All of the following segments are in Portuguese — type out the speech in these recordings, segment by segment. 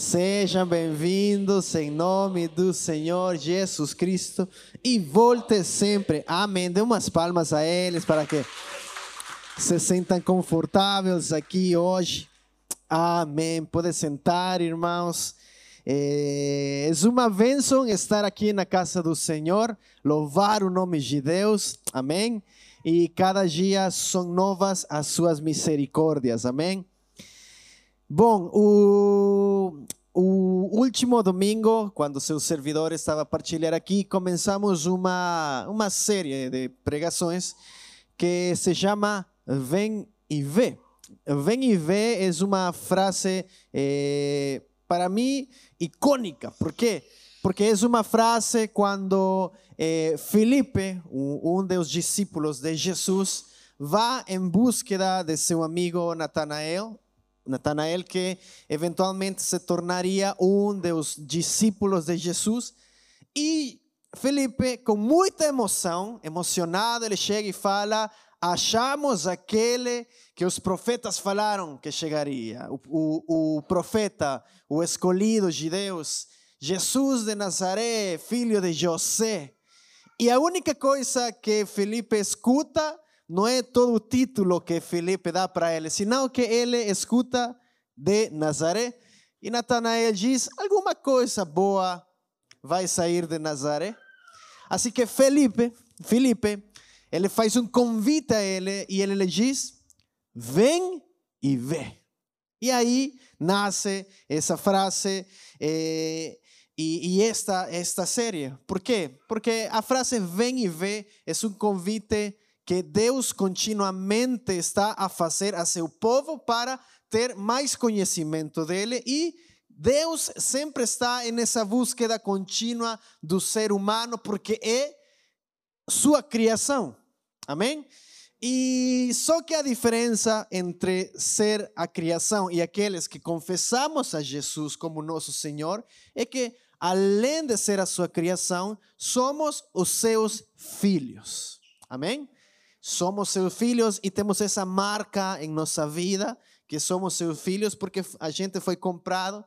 Sejam bem-vindos em nome do Senhor Jesus Cristo e volte sempre. Amém. Dê umas palmas a eles para que se sintam confortáveis aqui hoje. Amém. Pode sentar, irmãos. É uma bênção estar aqui na casa do Senhor, louvar o nome de Deus. Amém. E cada dia são novas as suas misericórdias. Amém. Bom, o, o último domingo, quando seu servidor estava a partilhar aqui, começamos uma, uma série de pregações que se chama Vem e Vê. Vem e vê é uma frase, eh, para mim, icônica. Por quê? Porque é uma frase quando eh, Felipe, um dos discípulos de Jesus, vai em búsqueda de seu amigo Natanael, Natanael que eventualmente se tornaria um dos discípulos de Jesus, e Felipe, com muita emoção, emocionado, ele chega e fala: achamos aquele que os profetas falaram que chegaria, o, o, o profeta, o escolhido de Deus, Jesus de Nazaré, filho de José. E a única coisa que Felipe escuta não é todo o título que Felipe dá para ele, senão que ele escuta de Nazaré. E Natanael diz: alguma coisa boa vai sair de Nazaré. Assim que Felipe, Felipe, ele faz um convite a ele e ele lhe diz: vem e vê. E aí nasce essa frase eh, e, e, esta, esta série. Por quê? Porque a frase vem e vê é um convite que Deus continuamente está a fazer a seu povo para ter mais conhecimento dele e Deus sempre está nessa búsqueda contínua do ser humano porque é sua criação. Amém? E só que a diferença entre ser a criação e aqueles que confessamos a Jesus como nosso Senhor é que, além de ser a sua criação, somos os seus filhos. Amém? Somos seus filhos e temos essa marca em nossa vida que somos seus filhos porque a gente foi comprado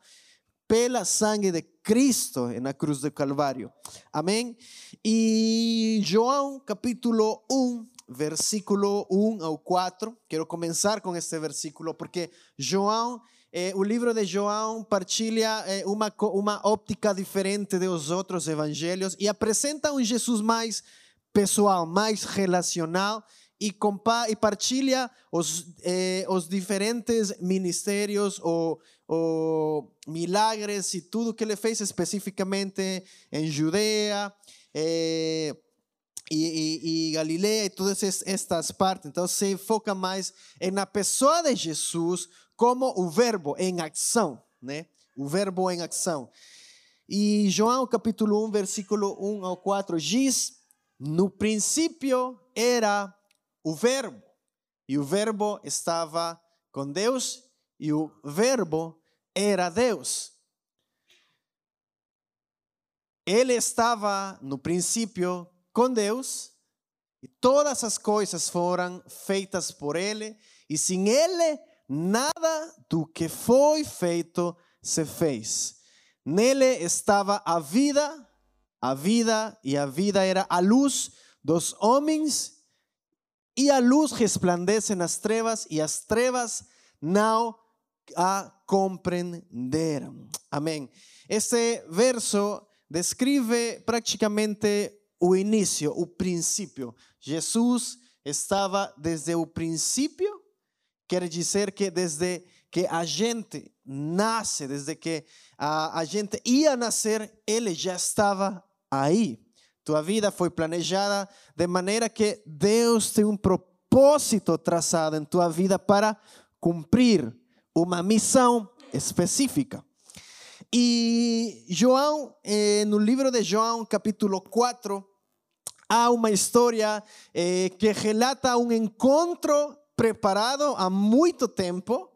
pela sangue de Cristo na cruz do Calvário. Amém? E João capítulo 1, versículo 1 ao 4. Quero começar com este versículo porque João, eh, o livro de João partilha eh, uma, óptica diferente dos outros evangelhos e apresenta um Jesus mais pessoal, mais relacional e, compa e partilha os, eh, os diferentes ministérios ou, ou milagres e tudo que ele fez especificamente em Judea. Eh, e, e, e, Galileia e todas estas partes. Então se foca mais na pessoa de Jesus como o verbo em ação, né? O verbo em ação. E João capítulo 1, versículo 1 ao 4 diz: No princípio era o verbo, e o verbo estava com Deus, e o verbo era Deus. Ele estava no princípio com Deus e todas as coisas foram feitas por Ele e sem Ele nada do que foi feito se fez. Nele estava a vida, a vida e a vida era a luz dos homens e a luz resplandece nas trevas e as trevas não a compreenderam. Amém. Este verso descreve praticamente o início, o princípio. Jesus estava desde o princípio, quer dizer que desde que a gente nasce, desde que a, a gente ia nascer, ele já estava aí. Tua vida foi planejada de maneira que Deus tem um propósito traçado em tua vida para cumprir uma missão específica. E João, eh, no livro de João, capítulo 4, há uma história eh, que relata um encontro preparado há muito tempo,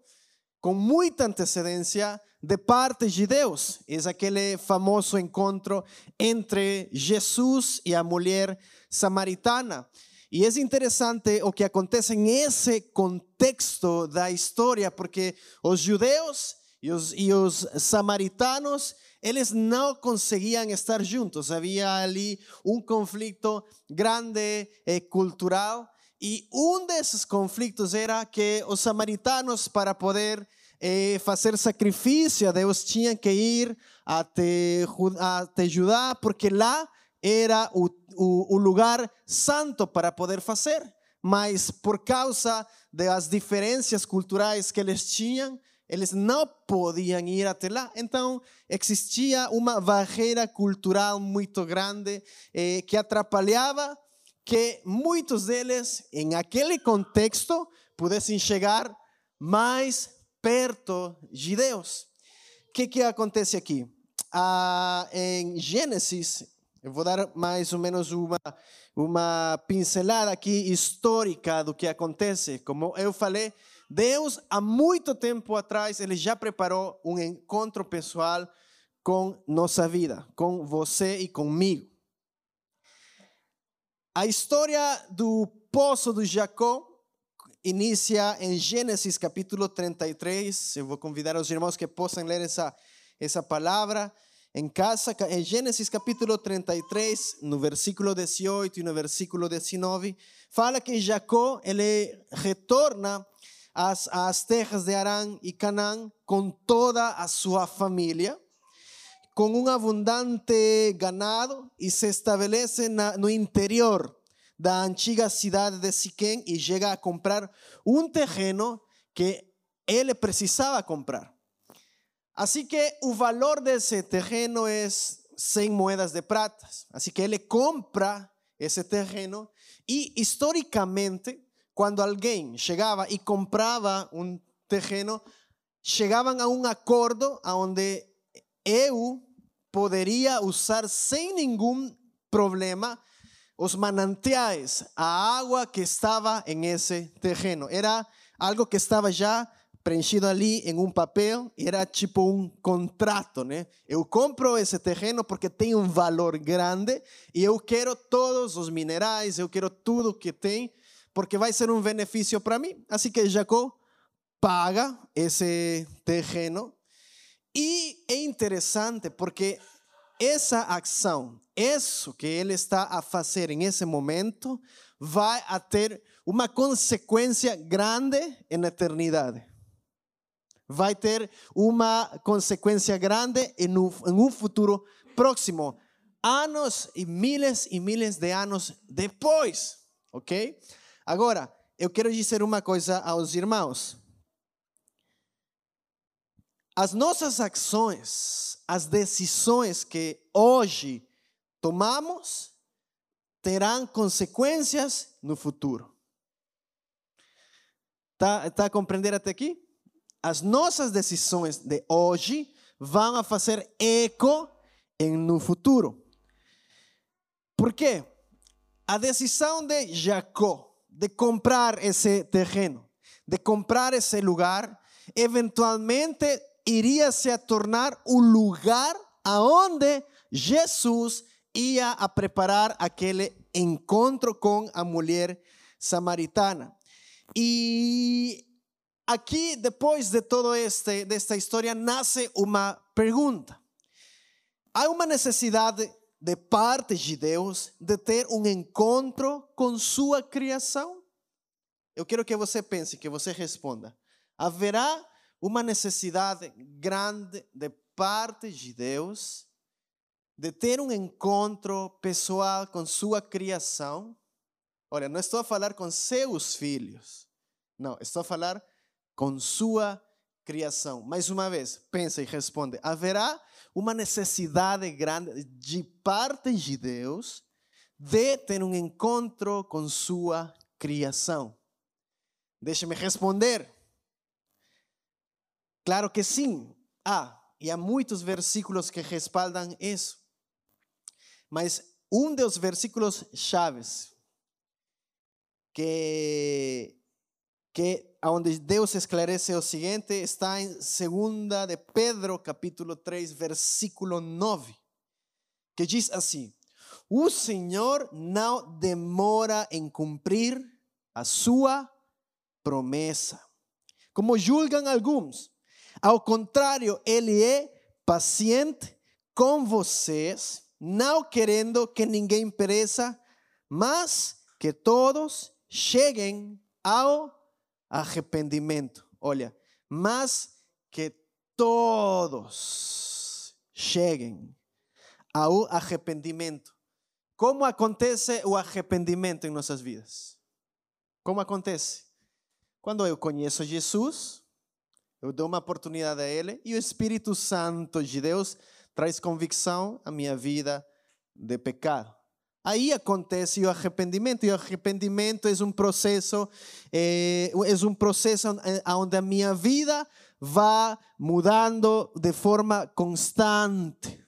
com muita antecedência, de parte de Deus. É aquele famoso encontro entre Jesus e a mulher samaritana. E é interessante o que acontece nesse contexto da história, porque os judeus e os, e os samaritanos, eles não conseguiam estar juntos. Havia ali um conflito grande eh, cultural e um desses conflitos era que os samaritanos, para poder eh, fazer sacrifício Deus, tinham que ir até, até Judá, porque lá era o, o, o lugar santo para poder fazer. Mas por causa das diferenças culturais que eles tinham, eles não podiam ir até lá. Então, existia uma barreira cultural muito grande eh, que atrapalhava que muitos deles, em aquele contexto, pudessem chegar mais perto de Deus. O que, que acontece aqui? Ah, em Gênesis, eu vou dar mais ou menos uma, uma pincelada aqui histórica do que acontece. Como eu falei, Deus, há muito tempo atrás, Ele já preparou um encontro pessoal com nossa vida, com você e comigo. A história do poço de Jacó inicia em Gênesis capítulo 33. Eu vou convidar os irmãos que possam ler essa, essa palavra em casa. Em Gênesis capítulo 33, no versículo 18 e no versículo 19, fala que Jacó ele retorna às, às terras de Arã e Canaã com toda a sua família com um abundante ganado e se estabelece na, no interior da antiga cidade de Siquém e chega a comprar um terreno que ele precisava comprar. Assim que o valor desse terreno é 100 moedas de prata. Assim que ele compra esse terreno e historicamente, quando alguém chegava e comprava um terreno, chegavam a um acordo onde eu poderia usar sem nenhum problema os manantiais, a água que estava em esse terreno. Era algo que estava já preenchido ali em um papel, era tipo um contrato, né? Eu compro esse terreno porque tem um valor grande e eu quero todos os minerais, eu quero tudo que tem, porque vai ser um benefício para mim. Assim que Jacó paga esse terreno e é interessante porque essa ação, isso que ele está a fazer em esse momento, vai a ter uma consequência grande na eternidade. Vai ter uma consequência grande em um, futuro próximo, anos e miles e miles de anos depois, ok? Agora, eu quero dizer uma coisa aos irmãos. As nossas ações, as decisões que hoje tomamos, terão consequências no futuro. Tá, tá a compreender até aqui? As nossas decisões de hoje vão a fazer eco em, no futuro. Por quê? A decisão de Jacó de comprar esse terreno, de comprar esse lugar, eventualmente iria se tornar o lugar aonde Jesus ia a preparar aquele encontro com a mulher samaritana. E aqui, depois de todo este desta história, nasce uma pergunta. Há uma necessidade de parte de Deus de ter um encontro com sua criação? Eu quero que você pense, que você responda. Haverá uma necessidade grande de parte de Deus de ter um encontro pessoal com sua criação. Olha, não estou a falar com seus filhos. Não, estou a falar com sua criação. Mais uma vez, pensa e responde: haverá uma necessidade grande de parte de Deus de ter um encontro com sua criação? Deixe-me responder. Claro que sim. Ah, e há muitos versículos que respaldam isso. Mas um dos versículos chaves que que onde Deus esclarece o seguinte está em 2 de Pedro, capítulo 3, versículo 9, que diz assim: O Senhor não demora em cumprir a sua promessa, como julgam alguns Ao contrário, ele é paciente com vocês, não querendo que ninguém pereça, mas que todos cheguem ao arrependimento. Olha, mas que todos cheguem ao arrependimento. Como acontece o arrependimento em nossas vidas? Como acontece? Quando eu conheço Jesus, eu dou uma oportunidade a Ele e o Espírito Santo de Deus traz convicção à minha vida de pecado. Aí acontece o arrependimento, e o arrependimento é um processo, é, é um processo onde a minha vida vai mudando de forma constante.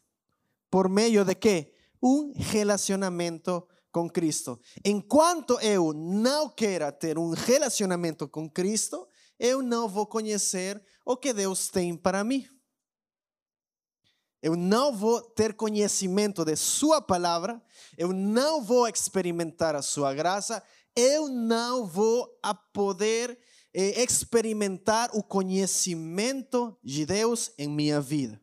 Por meio de quê? Um relacionamento com Cristo. Enquanto eu não queira ter um relacionamento com Cristo, eu não vou conhecer o que Deus tem para mim. Eu não vou ter conhecimento de Sua palavra, eu não vou experimentar a Sua graça, eu não vou a poder eh, experimentar o conhecimento de Deus em minha vida.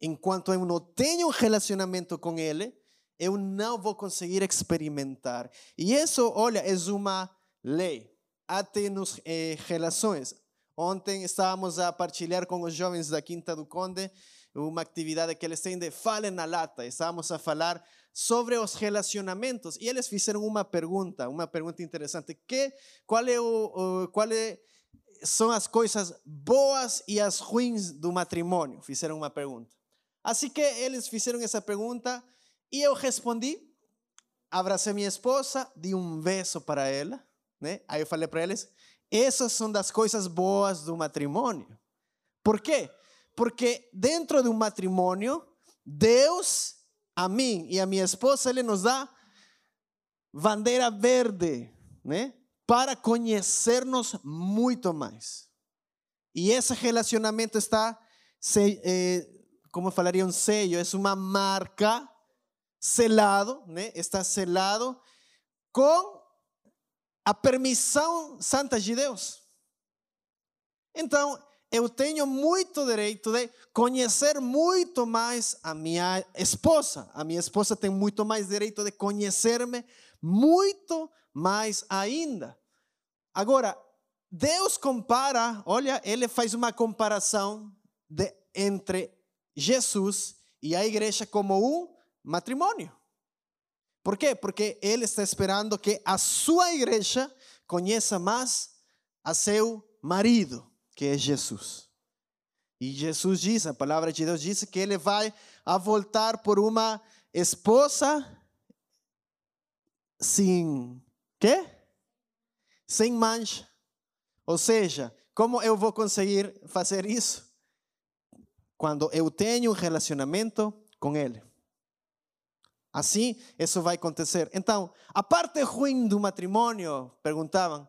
Enquanto eu não tenho um relacionamento com Ele, eu não vou conseguir experimentar. E isso, olha, é uma lei, até eh, relações. Ontem estávamos a partilhar com os jovens da Quinta do Conde uma atividade que eles têm de Fale na Lata. Estávamos a falar sobre os relacionamentos e eles fizeram uma pergunta, uma pergunta interessante. Que, qual é o, o qual são as coisas boas e as ruins do matrimônio? Fizeram uma pergunta. Assim que eles fizeram essa pergunta e eu respondi, abracei minha esposa, di um beijo para ela, né? Aí eu falei para eles, essas são das coisas boas do matrimônio. Por quê? Porque dentro de um matrimônio, Deus, a mim e a minha esposa, Ele nos dá bandeira verde, né? Para conhecermos muito mais. E esse relacionamento está, eh, como falaria um sello, é uma marca selado? Está selado com a permissão santa de Deus. Então, eu tenho muito direito de conhecer muito mais a minha esposa. A minha esposa tem muito mais direito de conhecer-me muito mais ainda. Agora, Deus compara, olha, ele faz uma comparação de, entre Jesus e a igreja como um matrimônio. Por quê? Porque ele está esperando que a sua igreja conheça mais a seu marido que é Jesus. E Jesus diz, a palavra de Deus diz que ele vai a voltar por uma esposa sem quê? Sem mancha. Ou seja, como eu vou conseguir fazer isso? Quando eu tenho um relacionamento com ele. Assim, isso vai acontecer. Então, a parte ruim do matrimônio, perguntavam,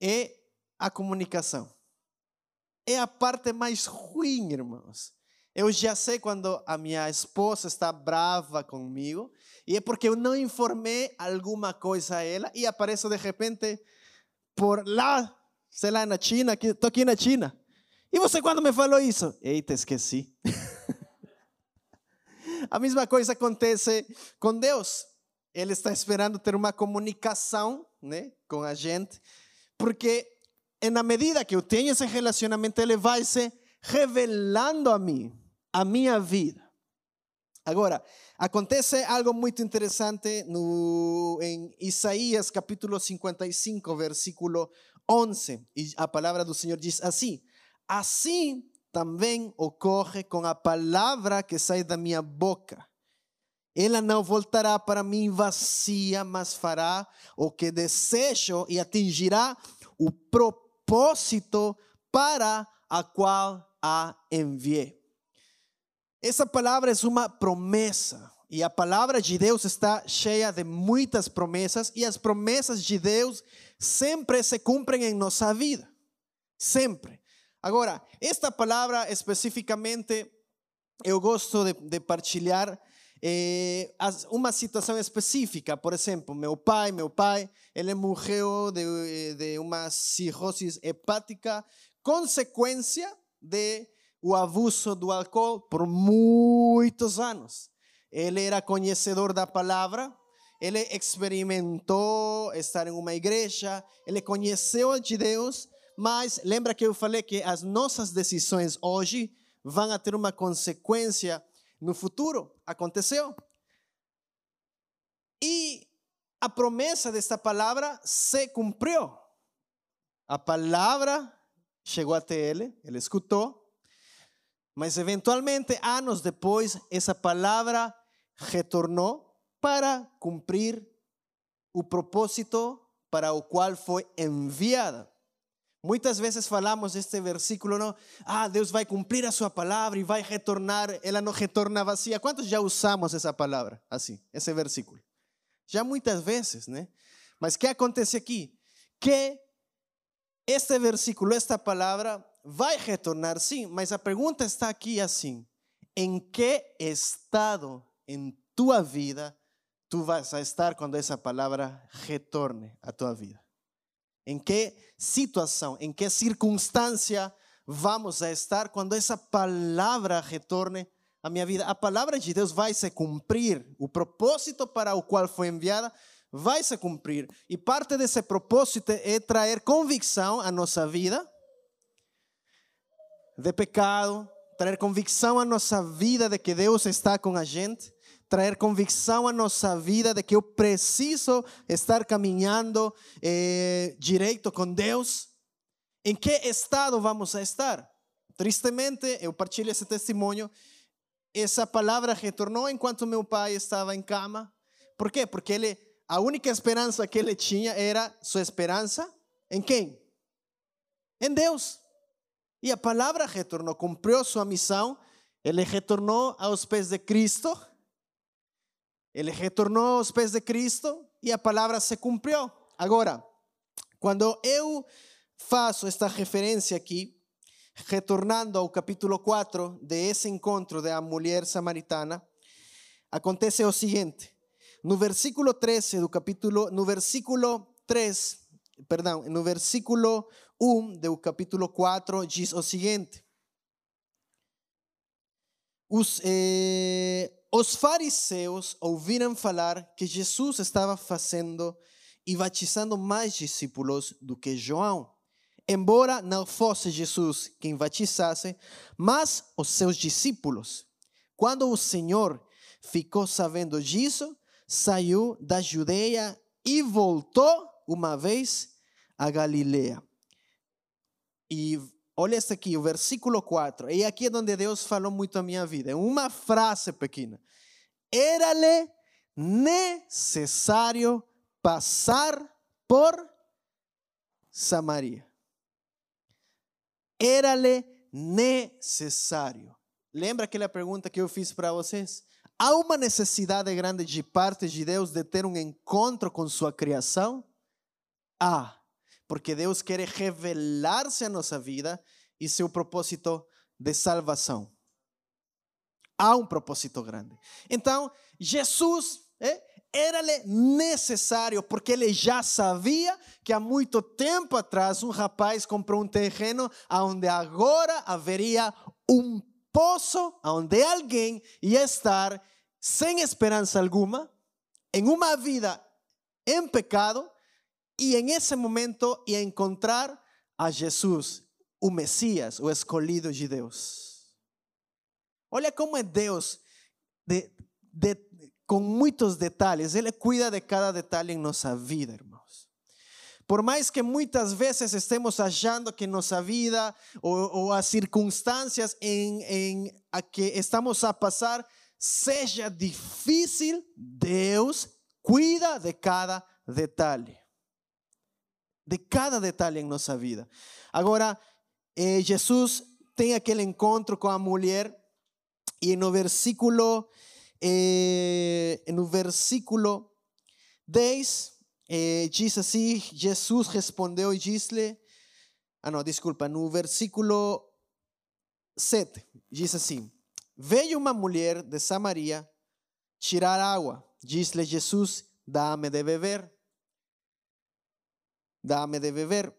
é a comunicação é a parte mais ruim, irmãos. Eu já sei quando a minha esposa está brava comigo e é porque eu não informei alguma coisa a ela e apareço de repente por lá, sei lá, na China, estou aqui na China. E você quando me falou isso? Eita, esqueci. a mesma coisa acontece com Deus. Ele está esperando ter uma comunicação né, com a gente, porque na medida que eu tenho esse relacionamento, ele vai se revelando a mim, a minha vida. Agora, acontece algo muito interessante no, em Isaías capítulo 55, versículo 11. E a palavra do Senhor diz assim: Assim também ocorre com a palavra que sai da minha boca. Ela não voltará para mim vazia, mas fará o que desejo e atingirá o propósito para a qual a enviei. Essa palavra é uma promessa. E a palavra de Deus está cheia de muitas promessas. E as promessas de Deus sempre se cumprem em nossa vida. Sempre. Agora, esta palavra especificamente, eu gosto de, de partilhar eh, uma situação específica. Por exemplo, meu pai, meu pai, ele morreu de, de uma cirrose hepática, consequência de o abuso do álcool por muitos anos. Ele era conhecedor da palavra, ele experimentou estar em uma igreja, ele conheceu de Deus, mas lembra que eu falei que as nossas decisões hoje vão ter uma consequência no futuro? Aconteceu. E a promessa desta palavra se cumpriu. A palavra chegou até ele, ele escutou, mas eventualmente, anos depois, essa palavra retornou para cumprir o propósito para o qual foi enviada. Muitas vezes falamos este versículo, não? Ah, Deus vai cumprir a sua palavra e vai retornar, ela não retorna vazia. Quantos já usamos essa palavra assim, esse versículo? Já muitas vezes, né? Mas que acontece aqui? Que este versículo, esta palavra, vai retornar, sim, mas a pergunta está aqui assim: em que estado em tua vida tu vas a estar quando essa palavra retorne a tua vida? Em que situação, em que circunstância vamos estar quando essa palavra retorne à minha vida. A palavra de Deus vai se cumprir, o propósito para o qual foi enviada vai se cumprir. E parte desse propósito é trazer convicção à nossa vida de pecado, trazer convicção à nossa vida de que Deus está com a gente trazer convicção à nossa vida de que eu preciso estar caminhando eh, direito com Deus. Em que estado vamos a estar? Tristemente, eu partilho esse testemunho. Essa palavra retornou enquanto meu pai estava em cama. Por quê? Porque ele, a única esperança que ele tinha era sua esperança em quem? Em Deus. E a palavra retornou, cumpriu sua missão. Ele retornou aos pés de Cristo ele retornou aos pés de Cristo e a palavra se cumpriu. Agora, quando eu faço esta referência aqui, retornando ao capítulo 4 de esse encontro da mulher samaritana, acontece o seguinte: no versículo 13 do capítulo, no versículo 3, perdão, no versículo 1 do capítulo 4 diz o seguinte: os, os fariseus ouviram falar que Jesus estava fazendo e batizando mais discípulos do que João. Embora não fosse Jesus quem batizasse, mas os seus discípulos. Quando o Senhor ficou sabendo disso, saiu da Judeia e voltou uma vez a Galileia. E Olha este aqui, o versículo 4. E aqui é onde Deus falou muito a minha vida. É uma frase pequena. Era-lhe necessário passar por Samaria. Era-lhe necessário. Lembra aquela pergunta que eu fiz para vocês? Há uma necessidade grande de parte de Deus de ter um encontro com sua criação? Há porque Deus quer revelar-se a nossa vida e seu propósito de salvação. Há um propósito grande. Então, Jesus era-lhe necessário, porque ele já sabia que há muito tempo atrás um rapaz comprou um terreno onde agora haveria um poço onde alguém ia estar sem esperança alguma, em uma vida em pecado, e em esse momento ia encontrar a Jesus, o Messias, o escolhido de Deus. Olha como é Deus, de, de, com muitos detalhes, Ele cuida de cada detalhe em nossa vida, irmãos. Por mais que muitas vezes estemos achando que nossa vida ou, ou as circunstâncias em, em a que estamos a passar seja difícil, Deus cuida de cada detalhe de cada detalhe em nossa vida. Agora, eh, Jesus tem aquele encontro com a mulher e no versículo eh, no versículo 10 eh, diz assim, Jesus respondeu e disse ah não, desculpa, no versículo 7 diz assim, veio uma mulher de Samaria tirar água, disse-lhe Jesus, dá-me de beber dá-me de beber.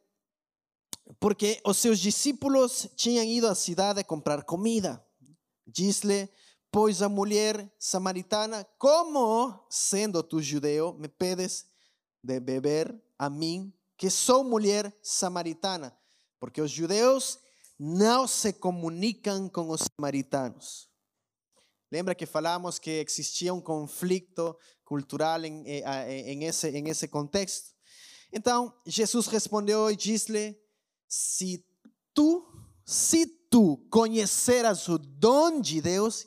porque os seus discípulos tinham ido à cidade a comprar comida. Diz-lhe, pois a mulher samaritana, como sendo tu judeu, me pedes de beber a mim, que sou mulher samaritana? Porque os judeus não se comunicam com os samaritanos. Lembra que falamos que existia um conflito cultural em, em, contexto? Então, Jesus respondeu e disse-lhe: Se tu, se tu conheceras o dom de Deus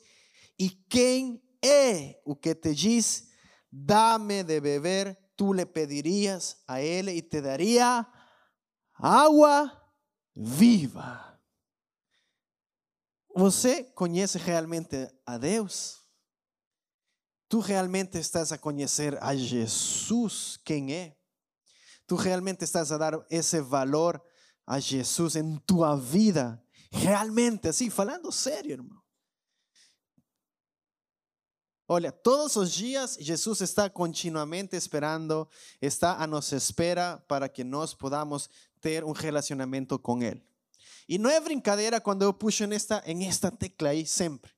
e quem é o que te diz, dá-me de beber, tu lhe pedirias a ele e te daria água viva. Você conhece realmente a Deus? Tu realmente estás a conhecer a Jesus, quem é? Tu realmente estás a dar esse valor a Jesus em tua vida? Realmente, assim, falando sério, irmão. Olha, todos os dias Jesus está continuamente esperando, está a nossa espera para que nós podamos ter um relacionamento com Ele. E não é brincadeira quando eu puxo nesta, em esta tecla aí, sempre.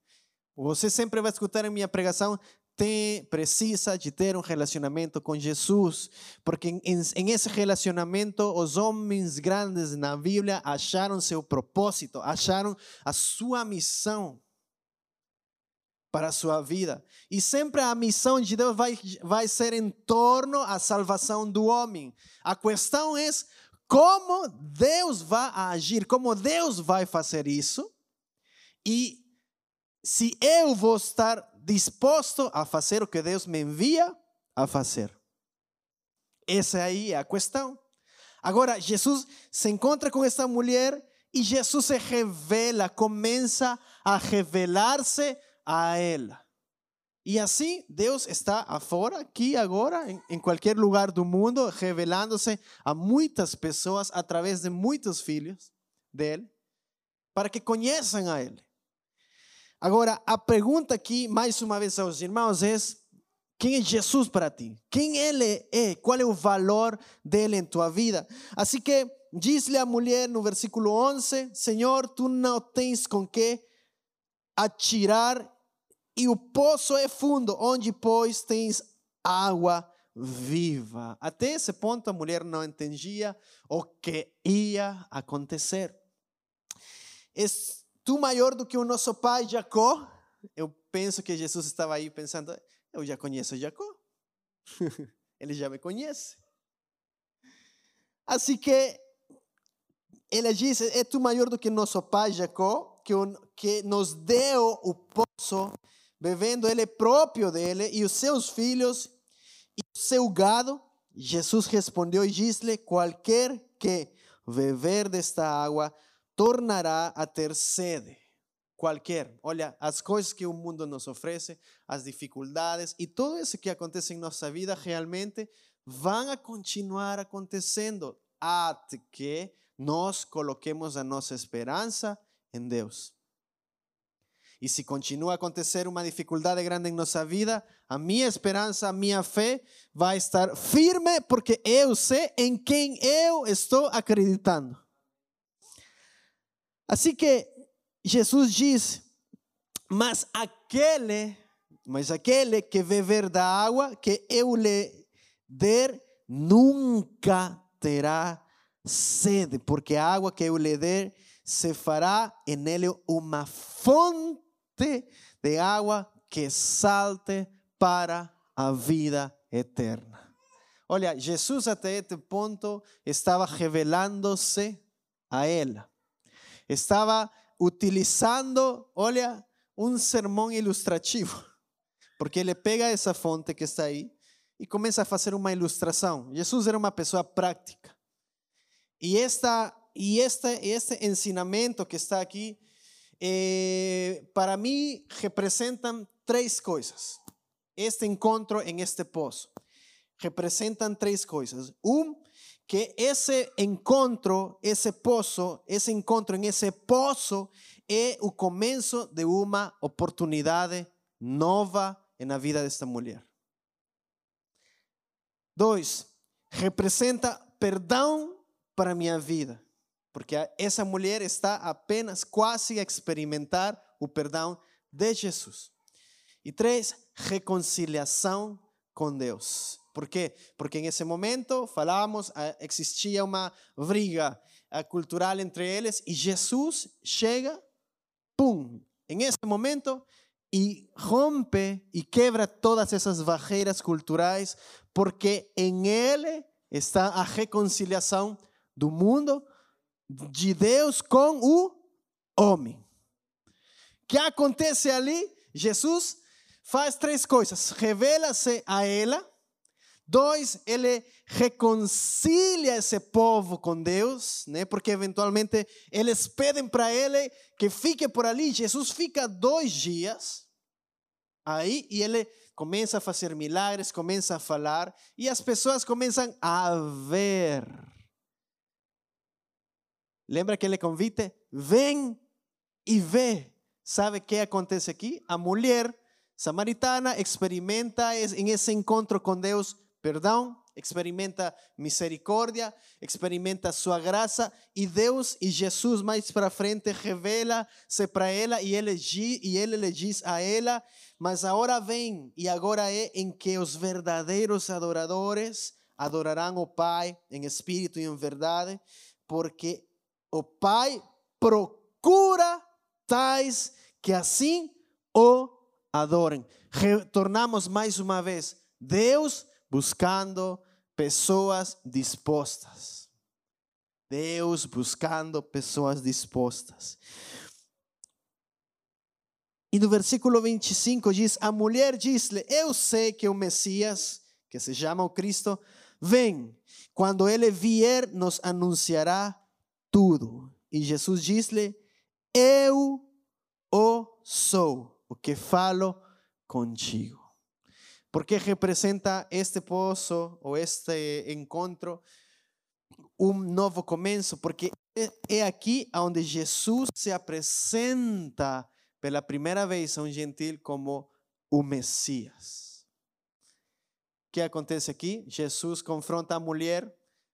Você sempre vai escutar em minha pregação, precisa de ter um relacionamento com Jesus, porque em, em, esse relacionamento os homens grandes na Bíblia acharam seu propósito, acharam a sua missão para a sua vida. E sempre a missão de Deus vai, vai ser em torno à salvação do homem. A questão é como Deus vai agir, como Deus vai fazer isso, e se eu vou estar disposto a fazer o que Deus me envia a fazer. Essa aí é a questão. Agora, Jesus se encontra com essa mulher e Jesus se revela, começa a revelar-se a ela. E assim Deus está afora, aqui agora, em qualquer lugar do mundo, revelando-se a muitas pessoas através de muitos filhos dele, para que conheçam a ele. Agora, a pergunta aqui, mais uma vez aos irmãos, é: quem é Jesus para ti? Quem ele é? Qual é o valor dele em tua vida? Assim que diz-lhe a mulher no versículo 11: Senhor, tu não tens com que atirar e o poço é fundo, onde, pois, tens água viva. Até esse ponto a mulher não entendia o que ia acontecer. Tu maior do que o nosso pai Jacó? Eu penso que Jesus estava aí pensando, eu já conheço Jacó. Ele já me conhece. Assim que ele disse, é tu maior do que nosso pai Jacó, que, que nos deu o poço bebendo ele próprio dele e os seus filhos e o seu gado. Jesus respondeu e disse-lhe: Qualquer que beber desta água tornará a ter sede. Qualquer. Olha, as coisas que o mundo nos oferece, as dificuldades e tudo isso que acontece em nossa vida realmente vão a continuar acontecendo até que nós coloquemos a nossa esperança em Deus. E se continua a acontecer uma dificuldade grande em nossa vida, a minha esperança, a minha fé vai estar firme porque eu sei em quem eu estou acreditando. Assim que Jesus diz: Mas aquele, mas aquele que beber da água que eu lhe der, nunca terá sede, porque a água que eu lhe der se fará en ele uma fonte de água que salte para a vida eterna. Olha, Jesus até este ponto estava revelando-se a ela. Estava utilizando, olha, um sermão ilustrativo. Porque ele pega essa fonte que está aí e começa a fazer uma ilustração. Jesus era uma pessoa prática. E esta e este, este ensinamento que está aqui eh, para mí representan tres cosas. Este encontro en este pozo representan tres cosas. Un, que ese encontro, ese pozo, ese encontro en ese pozo é o começo de uma oportunidade nova na vida desta mulher. Dois, representa perdão para minha vida. porque essa mulher está apenas quase a experimentar o perdão de Jesus. E três, reconciliação com Deus. Por quê? Porque em esse momento, falamos, existia uma briga cultural entre eles e Jesus chega, pum, em esse momento e rompe e quebra todas essas barreiras culturais, porque em ele está a reconciliação do mundo, de Deus com o homem. Que acontece ali? Jesus faz três coisas: revela-se a ela, dois, ele reconcilia esse povo com Deus, né? Porque eventualmente eles pedem para ele que fique por ali. Jesus fica dois dias aí e ele começa a fazer milagres, começa a falar e as pessoas começam a ver. Lembra aquele convite? Vem e vê. Sabe o que acontece aqui? A mulher samaritana experimenta em esse encontro com Deus perdão, experimenta misericórdia, experimenta sua graça e Deus e Jesus mais para frente revela-se para ela e ele, e ele lhe diz a ela, mas a hora vem e agora é em que os verdadeiros adoradores adorarão o Pai em espírito e em verdade, porque o Pai procura tais que assim o adorem. Retornamos mais uma vez. Deus buscando pessoas dispostas. Deus buscando pessoas dispostas. E no versículo 25 diz: A mulher diz-lhe: Eu sei que o Messias, que se chama o Cristo, vem. Quando ele vier, nos anunciará tudo. E Jesus diz-lhe: Eu o sou, o que falo contigo. Porque representa este pozo ou este encontro um novo começo, porque é aqui onde Jesus se apresenta pela primeira vez a um gentil como o Messias. O que acontece aqui? Jesus confronta a mulher,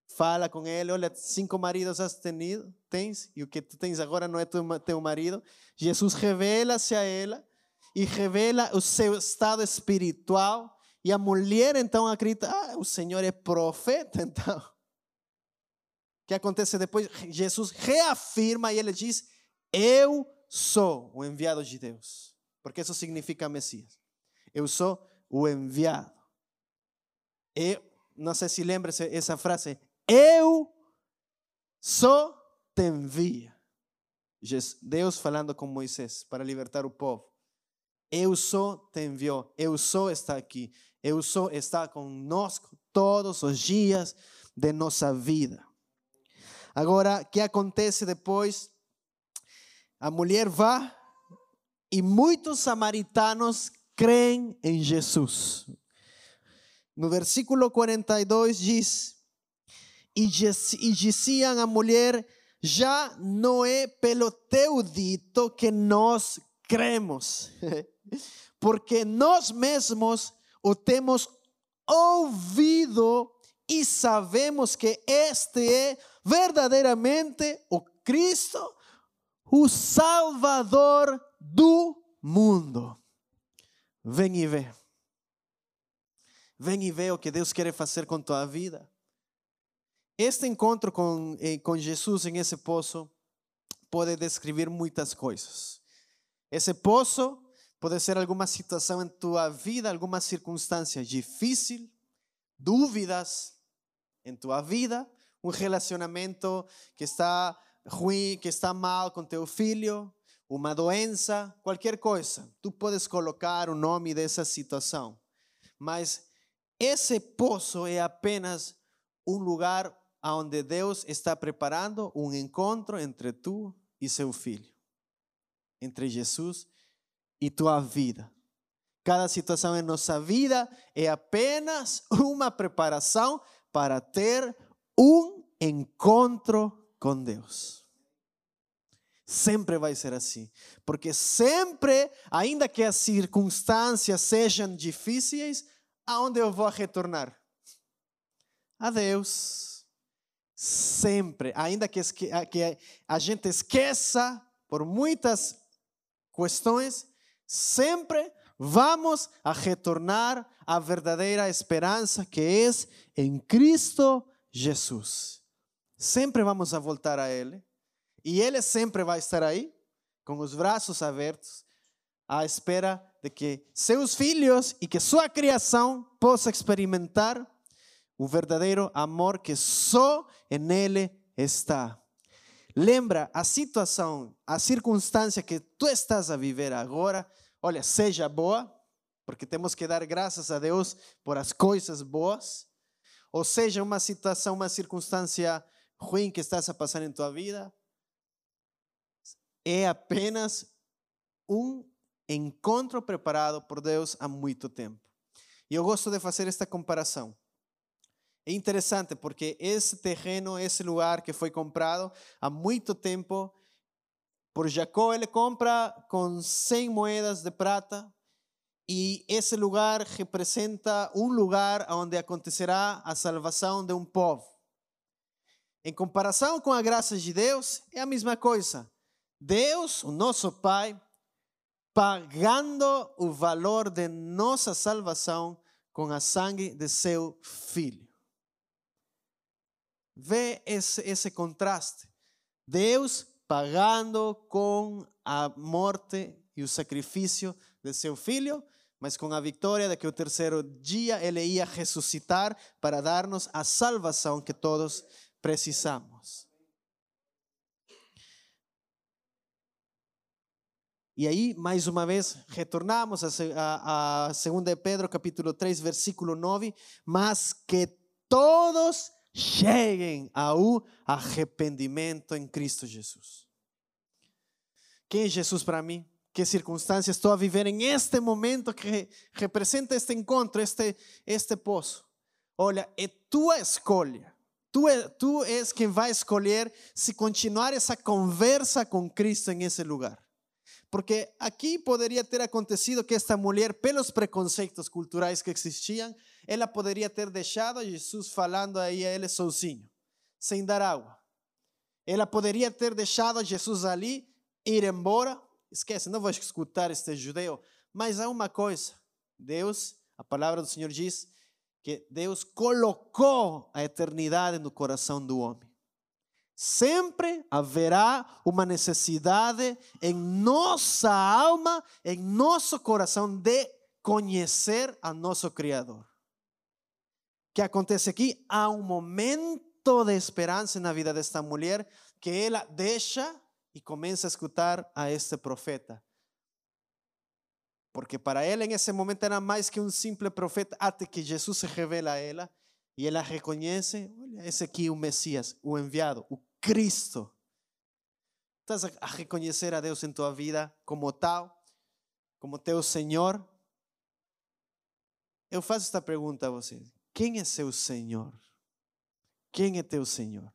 fala com ele, olha, cinco maridos has tenido, tens, e o que tu tens agora não é teu marido. Jesus revela-se a ela, e revela o seu estado espiritual. E a mulher então acredita: ah, o Senhor é profeta, então. O que acontece depois? Jesus reafirma e ele diz: Eu sou o enviado de Deus. Porque isso significa Messias. Eu sou o enviado. Eu, não sei se lembra essa frase. Eu sou te envia. Deus falando com Moisés para libertar o povo. Eu sou te enviou, eu sou está aqui, eu sou está conosco todos os dias de nossa vida. Agora, o que acontece depois? A mulher vai e muitos samaritanos creem em Jesus. No versículo 42 diz: E diziam a mulher: Já não é pelo teu dito que nós cremos. porque nós mesmos o temos ouvido e sabemos que este é verdadeiramente o Cristo, o Salvador do mundo. Vem e vê. Vem e vê o que Deus quer fazer com tua vida. Este encontro com, eh, com Jesus em esse poço pode descrever muitas coisas. Esse poço Pode ser alguma situação em tua vida, alguma circunstância difícil, dúvidas em tua vida, um relacionamento que está ruim, que está mal com teu filho, uma doença, qualquer coisa. Tu podes colocar o nome dessa situação. Mas esse poço é apenas um lugar onde Deus está preparando um encontro entre tu e seu filho, entre Jesus e tua vida. Cada situação em nossa vida é apenas uma preparação para ter um encontro com Deus. Sempre vai ser assim, porque sempre, ainda que as circunstâncias sejam difíceis, aonde eu vou retornar? A Deus. Sempre, ainda que, que a gente esqueça por muitas questões, sempre vamos a retornar à verdadeira esperança que é em Cristo Jesus. Sempre vamos a voltar a Ele e Ele sempre vai estar aí, com os braços abertos, à espera de que seus filhos e que sua criação possa experimentar o verdadeiro amor que só em Ele está. Lembra a situação, a circunstância que tu estás a viver agora, olha, seja boa, porque temos que dar graças a Deus por as coisas boas, ou seja, uma situação, uma circunstância ruim que estás a passar em tua vida, é apenas um encontro preparado por Deus há muito tempo. E eu gosto de fazer esta comparação. É interessante porque esse terreno, esse lugar que foi comprado há muito tempo por Jacó, ele compra com 100 moedas de prata e esse lugar representa um lugar onde acontecerá a salvação de um povo. Em comparação com a graça de Deus, é a mesma coisa. Deus, o nosso Pai, pagando o valor de nossa salvação com a sangue de seu Filho. Vê esse, esse contraste. Deus pagando com a morte e o sacrifício de seu filho, mas com a vitória de que o terceiro dia ele ia ressuscitar para dar-nos a salvação que todos precisamos. E aí, mais uma vez, retornamos a, a, a 2 Pedro capítulo 3, versículo 9, mas que todos cheguem ao arrependimento em Cristo Jesus. Quem é Jesus para mim? Que circunstâncias estou a viver em este momento que representa este encontro, este, este poço? Olha, é tua escolha. Tu, é, tu és quem vai escolher se continuar essa conversa com Cristo em esse lugar. Porque aqui poderia ter acontecido que esta mulher, pelos preconceitos culturais que existiam, ela poderia ter deixado Jesus falando aí a ele sozinho, sem dar água. Ela poderia ter deixado Jesus ali, ir embora. Esquece, não vou escutar este judeu. Mas há uma coisa: Deus, a palavra do Senhor diz que Deus colocou a eternidade no coração do homem. Sempre haverá uma necessidade em nossa alma, em nosso coração, de conhecer a nosso Criador que acontece aqui? Há um momento de esperança na vida desta mulher que ela deixa e começa a escutar a este profeta. Porque para ela em esse momento era mais que um simples profeta, até que Jesus se revela a ela e ela reconhece: olha, esse aqui é o Messias, enviado, o Cristo. Estás a reconhecer a Deus em tua vida como tal, como teu Senhor? Eu faço esta pergunta a vocês. Quem é seu Senhor? Quem é teu Senhor?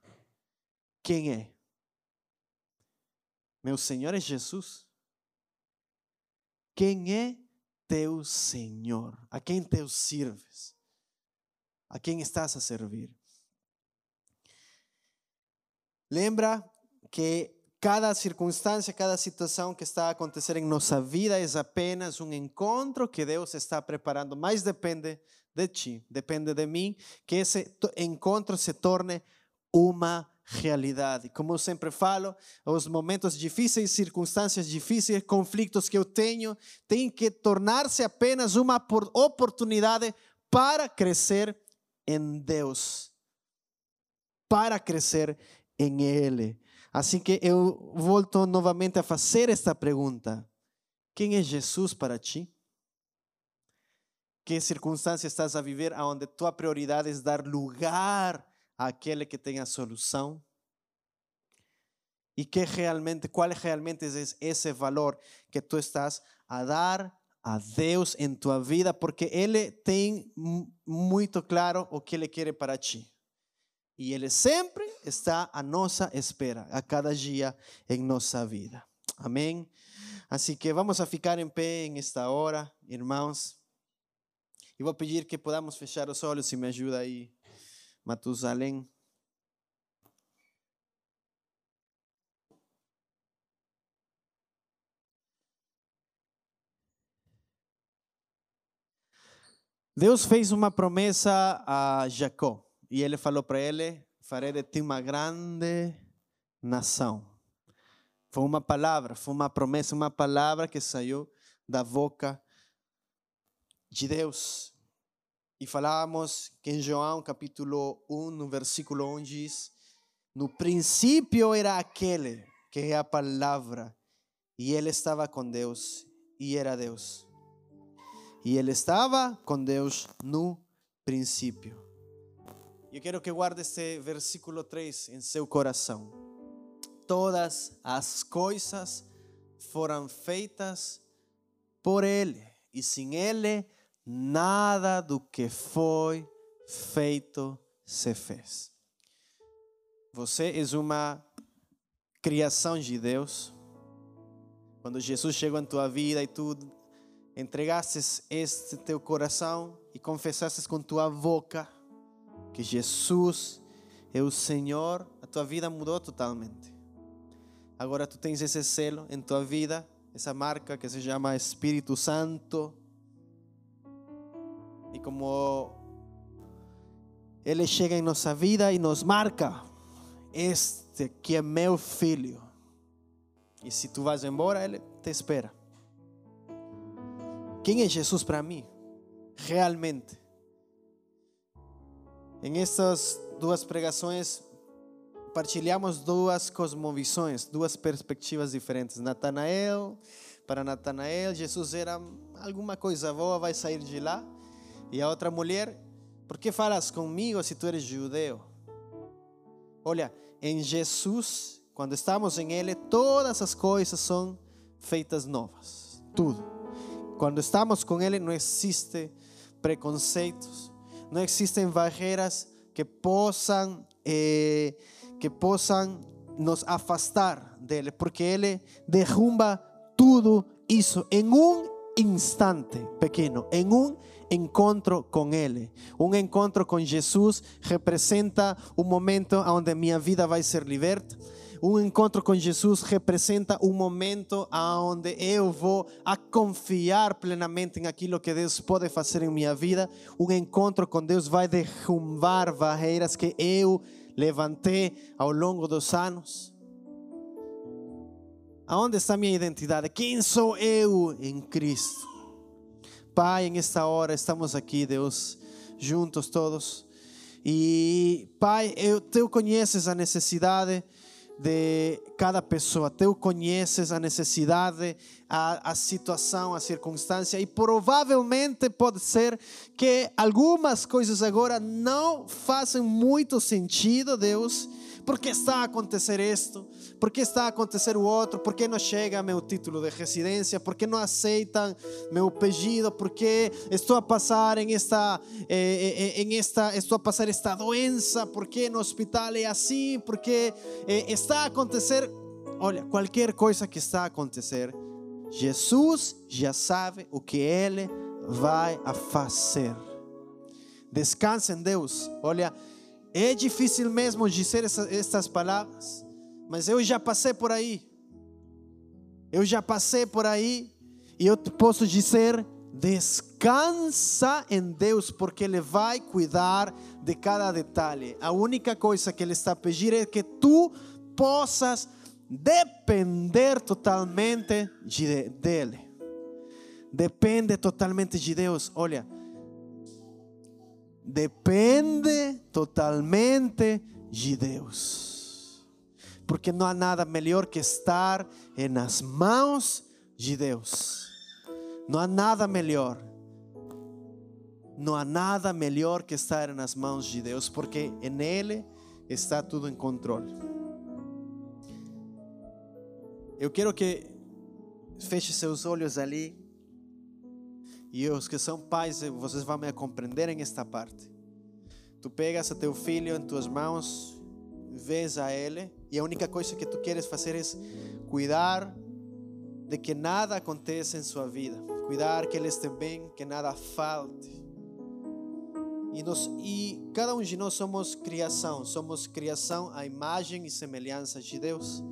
Quem é? Meu Senhor é Jesus. Quem é teu Senhor? A quem te sirves? A quem estás a servir? Lembra que cada circunstância, cada situação que está a acontecer em nossa vida é apenas um encontro que Deus está preparando, mas depende de ti, depende de mim que esse encontro se torne uma realidade. Como eu sempre falo, os momentos difíceis, circunstâncias difíceis, conflitos que eu tenho, têm que tornar-se apenas uma oportunidade para crescer em Deus, para crescer em Ele. Assim que eu volto novamente a fazer esta pergunta: quem é Jesus para ti? Que circunstância estás a viver onde tua prioridade é dar lugar àquele que tem a solução? E que realmente, qual realmente é esse valor que tu estás a dar a Deus em tua vida? Porque Ele tem muito claro o que Ele quer para ti. E Ele sempre está à nossa espera, a cada dia em nossa vida. Amém? Assim que vamos a ficar em pé em esta hora, irmãos. E vou pedir que podamos fechar os olhos e me ajuda aí, Matusalém. Deus fez uma promessa a Jacó e ele falou para ele: Farei de ti uma grande nação. Foi uma palavra, foi uma promessa, uma palavra que saiu da boca de Deus. E falávamos que em João capítulo 1, no versículo 1 diz: No princípio era aquele que é a palavra, e ele estava com Deus, e era Deus. E ele estava com Deus no princípio. Eu quero que guarde este versículo 3 em seu coração. Todas as coisas foram feitas por Ele, e sem Ele, nada do que foi feito se fez. Você é uma criação de Deus. Quando Jesus chegou em tua vida e tu entregasses este teu coração e confessasses com tua boca que Jesus é o Senhor, a tua vida mudou totalmente. Agora tu tens esse selo em tua vida, essa marca que se chama Espírito Santo. E como Ele chega em nossa vida e nos marca, este que é meu filho. E se tu vais embora, Ele te espera. Quem é Jesus para mim? Realmente. Em estas duas pregações, partilhamos duas cosmovisões, duas perspectivas diferentes. Natanael, para Natanael, Jesus era alguma coisa boa, vai sair de lá. E a outra mulher, por que falas comigo se tu eres judeu? Olha, em Jesus, quando estamos em Ele, todas as coisas são feitas novas. Tudo. Quando estamos com Ele, não existe preconceitos, não existem barreiras que possam, eh, que possam nos afastar dele, porque Ele derrumba tudo isso em um instante pequeno, em um encontro com Ele. Um encontro com Jesus representa um momento onde minha vida vai ser liberta um encontro com Jesus representa um momento onde eu vou a confiar plenamente em aquilo que Deus pode fazer em minha vida. Um encontro com Deus vai derrubar barreiras que eu levantei ao longo dos anos. Aonde está minha identidade? Quem sou eu em Cristo? Pai, em esta hora estamos aqui, Deus, juntos todos. E Pai, eu, conheces a necessidade de cada pessoa. Tu conheces a necessidade, a, a situação, a circunstância e provavelmente pode ser que algumas coisas agora não fazem muito sentido, Deus por que está a acontecer isto? Por que está a acontecer o outro? Por que não chega meu título de residência? Por que não aceitam meu pedido? Por que estou a passar em esta, eh, em esta, estou a passar esta doença? Por que no hospital é assim? Por que eh, está a acontecer? Olha, qualquer coisa que está a acontecer, Jesus já sabe o que Ele vai a fazer. Descansa em Deus. Olha, é difícil mesmo dizer essa, estas palavras, mas eu já passei por aí. Eu já passei por aí e eu posso dizer: descansa em Deus, porque Ele vai cuidar de cada detalhe. A única coisa que Ele está a pedir é que tu possas depender totalmente de, dele. Depende totalmente de Deus. Olha depende totalmente de Deus. Porque não há nada melhor que estar nas mãos de Deus. Não há nada melhor. Não há nada melhor que estar nas mãos de Deus, porque em Ele está tudo em controle. Eu quero que feche seus olhos ali. E os que são pais, vocês vão me compreender em esta parte. Tu pegas a teu filho em tuas mãos, vês a ele, e a única coisa que tu queres fazer é cuidar de que nada aconteça em sua vida, cuidar que ele esteja bem, que nada falte. E, nós, e cada um de nós somos criação, somos criação à imagem e semelhança de Deus.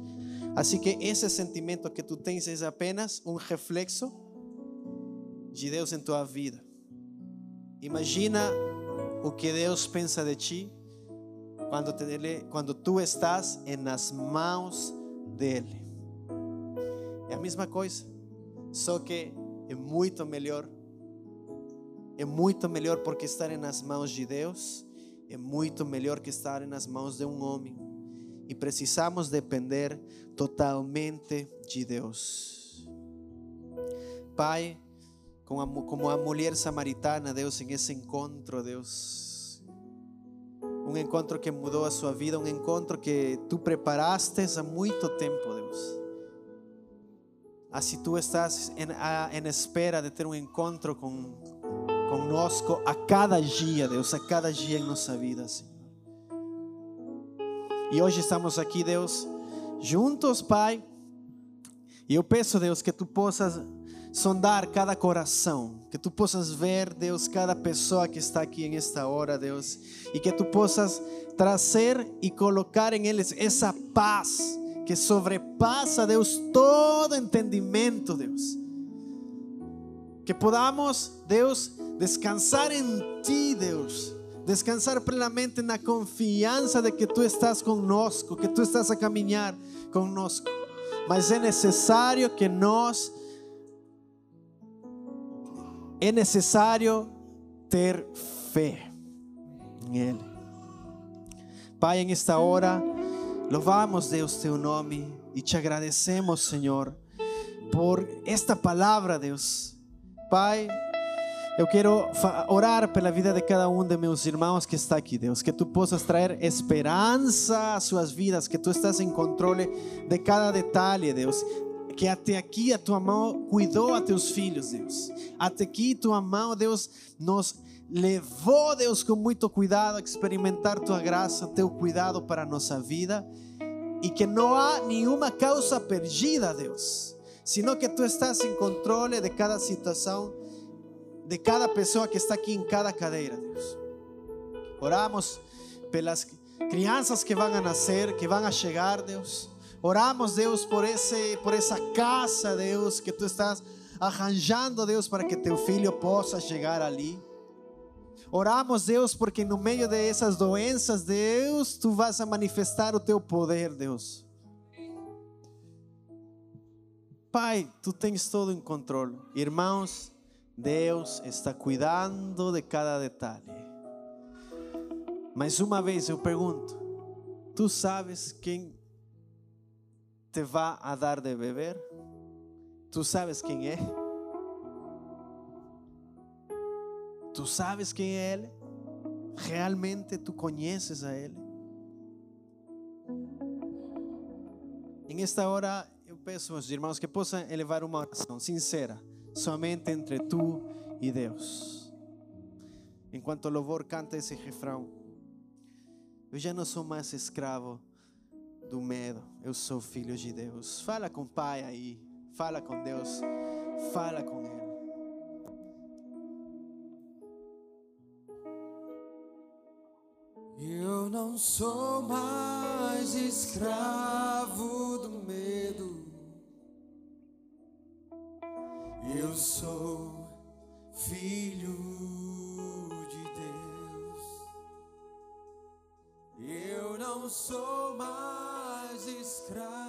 Assim que esse sentimento que tu tens é apenas um reflexo de Deus em tua vida. Imagina o que Deus pensa de ti quando, te, quando tu estás nas mãos dele. É a mesma coisa, só que é muito melhor. É muito melhor porque estar nas mãos de Deus é muito melhor que estar nas mãos de um homem. E precisamos depender totalmente de Deus. Pai, como a, a mulher samaritana, Deus, em esse encontro, Deus. Um encontro que mudou a sua vida, um encontro que tu preparaste há muito tempo, Deus. Assim tu estás em, em espera de ter um encontro com, conosco a cada dia, Deus, a cada dia em nossa vida, Senhor. E hoje estamos aqui, Deus, juntos, Pai. E eu peço, Deus, que tu possas sondar cada coração, que tu possas ver, Deus, cada pessoa que está aqui em esta hora, Deus, e que tu possas trazer e colocar em eles essa paz que sobrepassa, Deus, todo entendimento, Deus. Que podamos, Deus, descansar em Ti, Deus. Descansar plenamente na confiança de que Tu estás conosco, que Tu estás a caminhar conosco. Mas é necessário que nós é necessário ter fé em Ele. Pai, em esta hora Louvamos, Deus, teu nome e te agradecemos, Senhor, por esta palavra, Deus. Pai, eu quero orar pela vida de cada um de meus irmãos que está aqui, Deus. Que tu possas trazer esperança às suas vidas, que tu estás em controle de cada detalhe, Deus. Que até aqui a tua mão cuidou a teus filhos, Deus. Até aqui tua mão, Deus, nos levou, Deus, com muito cuidado a experimentar tua graça, teu cuidado para a nossa vida. E que não há nenhuma causa perdida, Deus, sino que tu estás em controle de cada situação, de cada pessoa que está aqui em cada cadeira, Deus. Oramos pelas crianças que vão a nascer, que vão a chegar, Deus. Oramos, Deus, por, esse, por essa casa, Deus, que tu estás arranjando, Deus, para que teu filho possa chegar ali. Oramos, Deus, porque no meio dessas doenças, Deus, tu vas a manifestar o teu poder, Deus. Pai, tu tens todo em controle. Irmãos, Deus está cuidando de cada detalhe. Mais uma vez eu pergunto: tu sabes quem te vai a dar de beber? Tu sabes quem é? ¿Tú sabes quién es Él? ¿Realmente tú conoces a Él? En esta hora eu peço, meus irmãos, que possam elevar uma oração sincera, somente entre tu e Deus. Enquanto o louvor canta esse refrão, eu já não sou mais escravo do medo, eu sou filho de Deus. Fala com o Pai aí, fala com Deus, fala com Ele. Eu não sou mais escravo do medo. Eu sou filho de Deus. Eu não sou mais escravo.